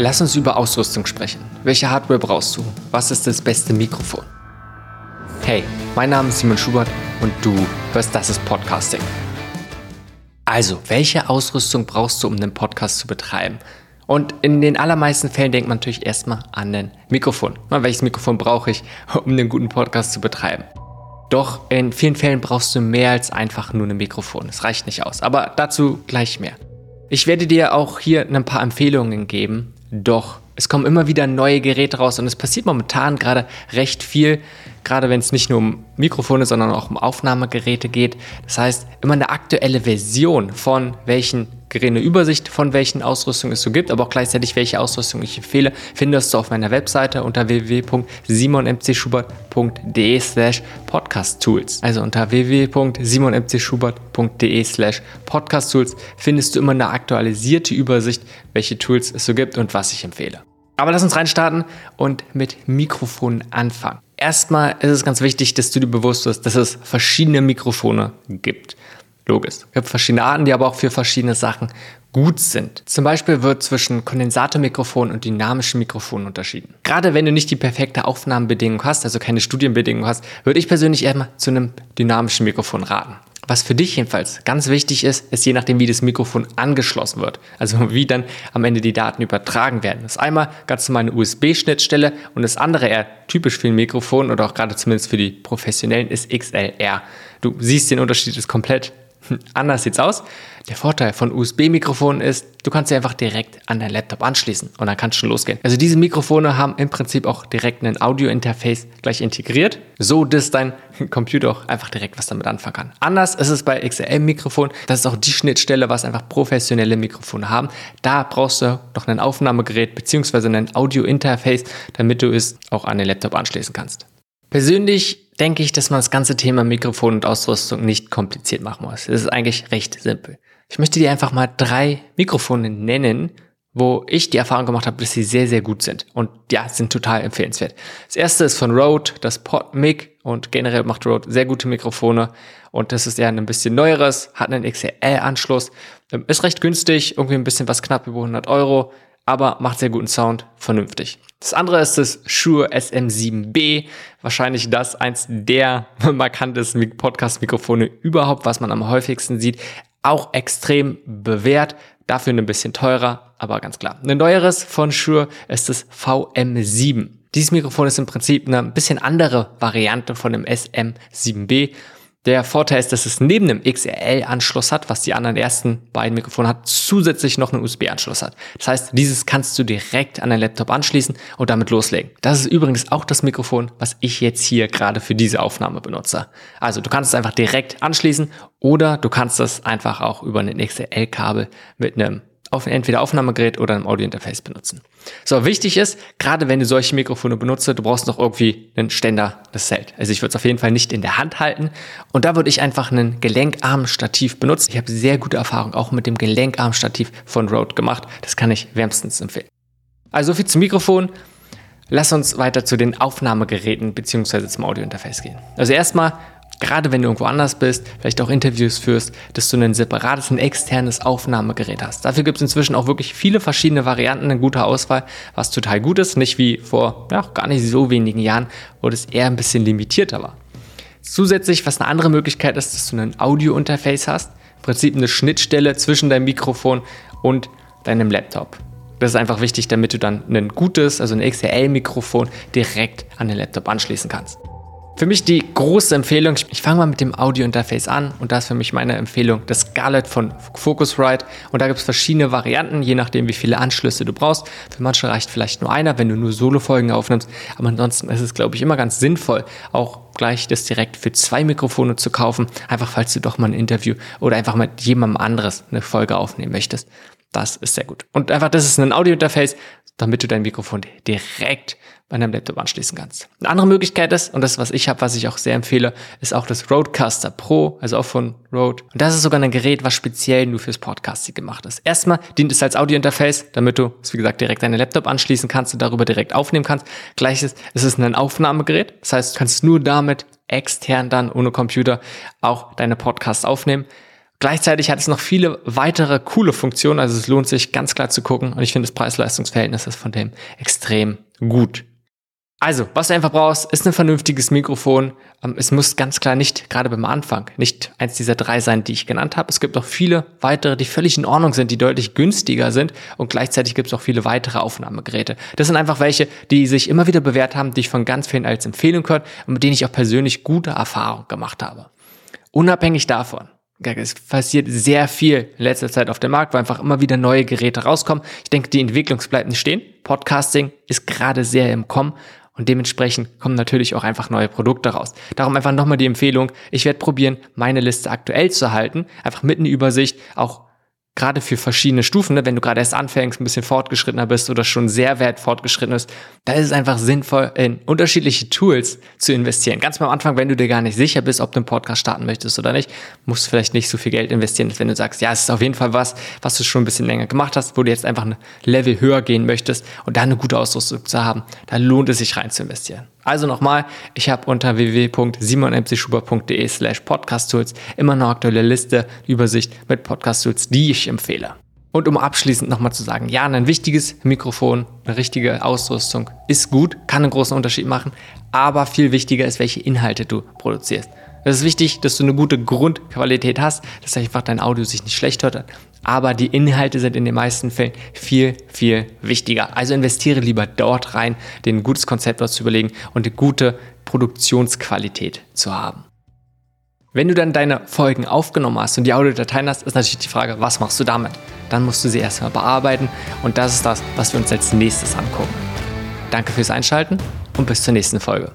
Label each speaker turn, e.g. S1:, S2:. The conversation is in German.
S1: Lass uns über Ausrüstung sprechen. Welche Hardware brauchst du? Was ist das beste Mikrofon? Hey, mein Name ist Simon Schubert und du hörst Das ist Podcasting. Also, welche Ausrüstung brauchst du, um einen Podcast zu betreiben? Und in den allermeisten Fällen denkt man natürlich erstmal an ein Mikrofon. welches Mikrofon brauche ich, um einen guten Podcast zu betreiben? Doch in vielen Fällen brauchst du mehr als einfach nur ein Mikrofon. Es reicht nicht aus. Aber dazu gleich mehr. Ich werde dir auch hier ein paar Empfehlungen geben, doch es kommen immer wieder neue Geräte raus und es passiert momentan gerade recht viel, gerade wenn es nicht nur um Mikrofone, sondern auch um Aufnahmegeräte geht. Das heißt, immer eine aktuelle Version von welchen Geräte, eine Übersicht von welchen Ausrüstungen es so gibt, aber auch gleichzeitig welche Ausrüstung ich empfehle, findest du auf meiner Webseite unter www.simonmcschubert.de slash podcasttools. Also unter www.simonmcschubert.de slash podcasttools findest du immer eine aktualisierte Übersicht, welche Tools es so gibt und was ich empfehle. Aber lass uns reinstarten und mit Mikrofonen anfangen. Erstmal ist es ganz wichtig, dass du dir bewusst bist, dass es verschiedene Mikrofone gibt. Logisch. Es gibt verschiedene Arten, die aber auch für verschiedene Sachen gut sind. Zum Beispiel wird zwischen Kondensatormikrofon und dynamischen Mikrofonen unterschieden. Gerade wenn du nicht die perfekte Aufnahmebedingung hast, also keine Studienbedingung hast, würde ich persönlich eher zu einem dynamischen Mikrofon raten. Was für dich jedenfalls ganz wichtig ist, ist je nachdem, wie das Mikrofon angeschlossen wird. Also wie dann am Ende die Daten übertragen werden. Das ist einmal ganz normal eine USB-Schnittstelle und das andere eher typisch für ein Mikrofon oder auch gerade zumindest für die Professionellen ist XLR. Du siehst den Unterschied ist komplett Anders sieht's aus. Der Vorteil von USB-Mikrofonen ist, du kannst sie einfach direkt an dein Laptop anschließen und dann kannst du schon losgehen. Also diese Mikrofone haben im Prinzip auch direkt ein Audio-Interface gleich integriert, so dass dein Computer auch einfach direkt was damit anfangen kann. Anders ist es bei XLR-Mikrofonen. Das ist auch die Schnittstelle, was einfach professionelle Mikrofone haben. Da brauchst du noch ein Aufnahmegerät bzw. ein Audio-Interface, damit du es auch an den Laptop anschließen kannst. Persönlich denke ich, dass man das ganze Thema Mikrofon und Ausrüstung nicht kompliziert machen muss. Es ist eigentlich recht simpel. Ich möchte dir einfach mal drei Mikrofone nennen, wo ich die Erfahrung gemacht habe, dass sie sehr, sehr gut sind. Und ja, sind total empfehlenswert. Das erste ist von Rode, das PodMic. Und generell macht Rode sehr gute Mikrofone. Und das ist eher ein bisschen neueres, hat einen XLR-Anschluss. Ähm, ist recht günstig, irgendwie ein bisschen was knapp über 100 Euro aber macht sehr guten Sound, vernünftig. Das andere ist das Shure SM7B, wahrscheinlich das eins der markantesten Podcast-Mikrofone überhaupt, was man am häufigsten sieht. Auch extrem bewährt, dafür ein bisschen teurer, aber ganz klar. Ein neueres von Shure ist das VM7. Dieses Mikrofon ist im Prinzip eine bisschen andere Variante von dem SM7B. Der Vorteil ist, dass es neben dem XLR-Anschluss hat, was die anderen ersten beiden Mikrofone hat, zusätzlich noch einen USB-Anschluss hat. Das heißt, dieses kannst du direkt an dein Laptop anschließen und damit loslegen. Das ist übrigens auch das Mikrofon, was ich jetzt hier gerade für diese Aufnahme benutze. Also du kannst es einfach direkt anschließen oder du kannst es einfach auch über ein XLR-Kabel mit einem auf entweder Aufnahmegerät oder einem Audiointerface benutzen. So, wichtig ist, gerade wenn du solche Mikrofone benutzt, du brauchst noch irgendwie einen Ständer, das hält. Also ich würde es auf jeden Fall nicht in der Hand halten. Und da würde ich einfach einen Gelenkarmstativ benutzen. Ich habe sehr gute Erfahrung auch mit dem Gelenkarmstativ von Rode gemacht. Das kann ich wärmstens empfehlen. Also viel zum Mikrofon. Lass uns weiter zu den Aufnahmegeräten bzw. zum Audiointerface gehen. Also erstmal gerade wenn du irgendwo anders bist, vielleicht auch Interviews führst, dass du ein separates, ein externes Aufnahmegerät hast. Dafür gibt es inzwischen auch wirklich viele verschiedene Varianten, eine gute Auswahl, was total gut ist, nicht wie vor ja, gar nicht so wenigen Jahren, wo das eher ein bisschen limitierter war. Zusätzlich, was eine andere Möglichkeit ist, dass du ein Audio-Interface hast, im Prinzip eine Schnittstelle zwischen deinem Mikrofon und deinem Laptop. Das ist einfach wichtig, damit du dann ein gutes, also ein XLR-Mikrofon direkt an den Laptop anschließen kannst. Für mich die große Empfehlung, ich fange mal mit dem Audio-Interface an und da ist für mich meine Empfehlung das Scarlett von Focusrite und da gibt es verschiedene Varianten, je nachdem wie viele Anschlüsse du brauchst. Für manche reicht vielleicht nur einer, wenn du nur Solo-Folgen aufnimmst, aber ansonsten ist es glaube ich immer ganz sinnvoll, auch gleich das direkt für zwei Mikrofone zu kaufen, einfach falls du doch mal ein Interview oder einfach mit jemandem anderes eine Folge aufnehmen möchtest. Das ist sehr gut. Und einfach, das ist ein Audio-Interface, damit du dein Mikrofon direkt bei deinem Laptop anschließen kannst. Eine andere Möglichkeit ist, und das, was ich habe, was ich auch sehr empfehle, ist auch das Rodecaster Pro, also auch von Rode. Und das ist sogar ein Gerät, was speziell nur fürs Podcasting gemacht ist. Erstmal dient es als Audio-Interface, damit du es, wie gesagt, direkt deinen Laptop anschließen kannst und darüber direkt aufnehmen kannst. Gleiches ist es ein Aufnahmegerät. Das heißt, du kannst nur damit extern dann ohne Computer auch deine Podcasts aufnehmen. Gleichzeitig hat es noch viele weitere coole Funktionen, also es lohnt sich ganz klar zu gucken und ich finde das Preis-Leistungs-Verhältnis ist von dem extrem gut. Also, was du einfach brauchst, ist ein vernünftiges Mikrofon. Ähm, es muss ganz klar nicht, gerade beim Anfang, nicht eins dieser drei sein, die ich genannt habe. Es gibt auch viele weitere, die völlig in Ordnung sind, die deutlich günstiger sind und gleichzeitig gibt es auch viele weitere Aufnahmegeräte. Das sind einfach welche, die sich immer wieder bewährt haben, die ich von ganz vielen als empfehlen können und mit denen ich auch persönlich gute Erfahrungen gemacht habe. Unabhängig davon, es passiert sehr viel in letzter Zeit auf dem Markt, weil einfach immer wieder neue Geräte rauskommen. Ich denke, die Entwicklung bleibt nicht stehen. Podcasting ist gerade sehr im Kommen und dementsprechend kommen natürlich auch einfach neue Produkte raus. Darum einfach nochmal die Empfehlung, ich werde probieren, meine Liste aktuell zu halten, einfach mit einer Übersicht, auch gerade für verschiedene Stufen, ne, wenn du gerade erst anfängst, ein bisschen fortgeschrittener bist oder schon sehr weit fortgeschritten bist, da ist es einfach sinnvoll, in unterschiedliche Tools zu investieren. Ganz am Anfang, wenn du dir gar nicht sicher bist, ob du einen Podcast starten möchtest oder nicht, musst du vielleicht nicht so viel Geld investieren, wenn du sagst, ja, es ist auf jeden Fall was, was du schon ein bisschen länger gemacht hast, wo du jetzt einfach ein Level höher gehen möchtest und da eine gute Ausrüstung zu haben, da lohnt es sich rein zu investieren. Also nochmal, ich habe unter www.simonmcschuber.de slash podcasttools immer eine aktuelle Liste, Übersicht mit Podcast-Tools, die ich empfehle. Und um abschließend nochmal zu sagen, ja, ein wichtiges Mikrofon, eine richtige Ausrüstung ist gut, kann einen großen Unterschied machen, aber viel wichtiger ist, welche Inhalte du produzierst. Es ist wichtig, dass du eine gute Grundqualität hast, dass einfach dein Audio sich nicht schlecht hört, aber die Inhalte sind in den meisten Fällen viel, viel wichtiger. Also investiere lieber dort rein, dir ein gutes Konzept zu überlegen und eine gute Produktionsqualität zu haben. Wenn du dann deine Folgen aufgenommen hast und die Audiodateien hast, ist natürlich die Frage, was machst du damit? Dann musst du sie erstmal bearbeiten und das ist das, was wir uns als nächstes angucken. Danke fürs Einschalten und bis zur nächsten Folge.